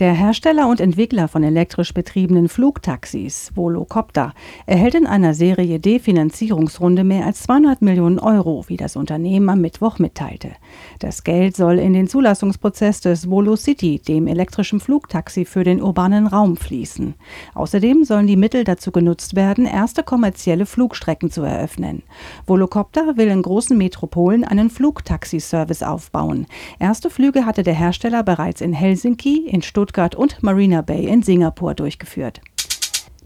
Der Hersteller und Entwickler von elektrisch betriebenen Flugtaxis, Volocopter, erhält in einer Serie D-Finanzierungsrunde mehr als 200 Millionen Euro, wie das Unternehmen am Mittwoch mitteilte. Das Geld soll in den Zulassungsprozess des VoloCity, dem elektrischen Flugtaxi für den urbanen Raum, fließen. Außerdem sollen die Mittel dazu genutzt werden, erste kommerzielle Flugstrecken zu eröffnen. Volocopter will in großen Metropolen einen Flugtaxi-Service aufbauen. Erste Flüge hatte der Hersteller bereits in Helsinki, in Stuttgart Stuttgart und Marina Bay in Singapur durchgeführt.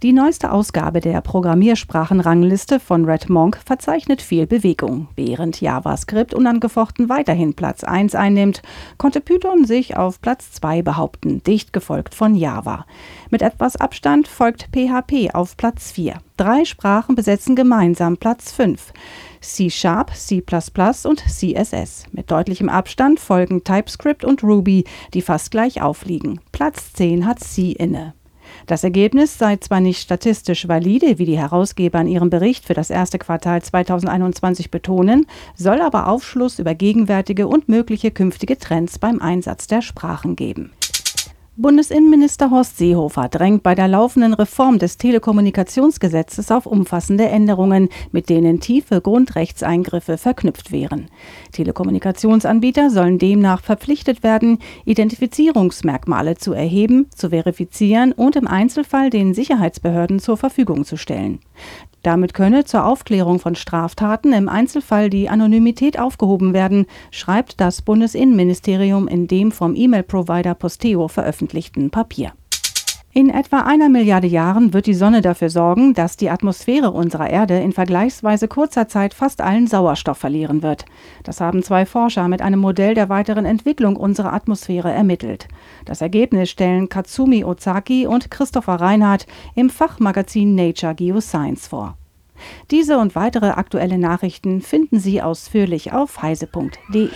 Die neueste Ausgabe der Programmiersprachenrangliste von Red Monk verzeichnet viel Bewegung. Während JavaScript unangefochten weiterhin Platz 1 einnimmt, konnte Python sich auf Platz 2 behaupten, dicht gefolgt von Java. Mit etwas Abstand folgt PHP auf Platz 4. Drei Sprachen besetzen gemeinsam Platz 5. C Sharp, C und CSS. Mit deutlichem Abstand folgen TypeScript und Ruby, die fast gleich aufliegen. Platz 10 hat C inne. Das Ergebnis sei zwar nicht statistisch valide, wie die Herausgeber in ihrem Bericht für das erste Quartal 2021 betonen, soll aber Aufschluss über gegenwärtige und mögliche künftige Trends beim Einsatz der Sprachen geben. Bundesinnenminister Horst Seehofer drängt bei der laufenden Reform des Telekommunikationsgesetzes auf umfassende Änderungen, mit denen tiefe Grundrechtseingriffe verknüpft wären. Telekommunikationsanbieter sollen demnach verpflichtet werden, Identifizierungsmerkmale zu erheben, zu verifizieren und im Einzelfall den Sicherheitsbehörden zur Verfügung zu stellen. Damit könne zur Aufklärung von Straftaten im Einzelfall die Anonymität aufgehoben werden, schreibt das Bundesinnenministerium in dem vom E-Mail-Provider Posteo veröffentlichten Papier. In etwa einer Milliarde Jahren wird die Sonne dafür sorgen, dass die Atmosphäre unserer Erde in vergleichsweise kurzer Zeit fast allen Sauerstoff verlieren wird. Das haben zwei Forscher mit einem Modell der weiteren Entwicklung unserer Atmosphäre ermittelt. Das Ergebnis stellen Katsumi Ozaki und Christopher Reinhardt im Fachmagazin Nature Geoscience vor. Diese und weitere aktuelle Nachrichten finden Sie ausführlich auf heise.de.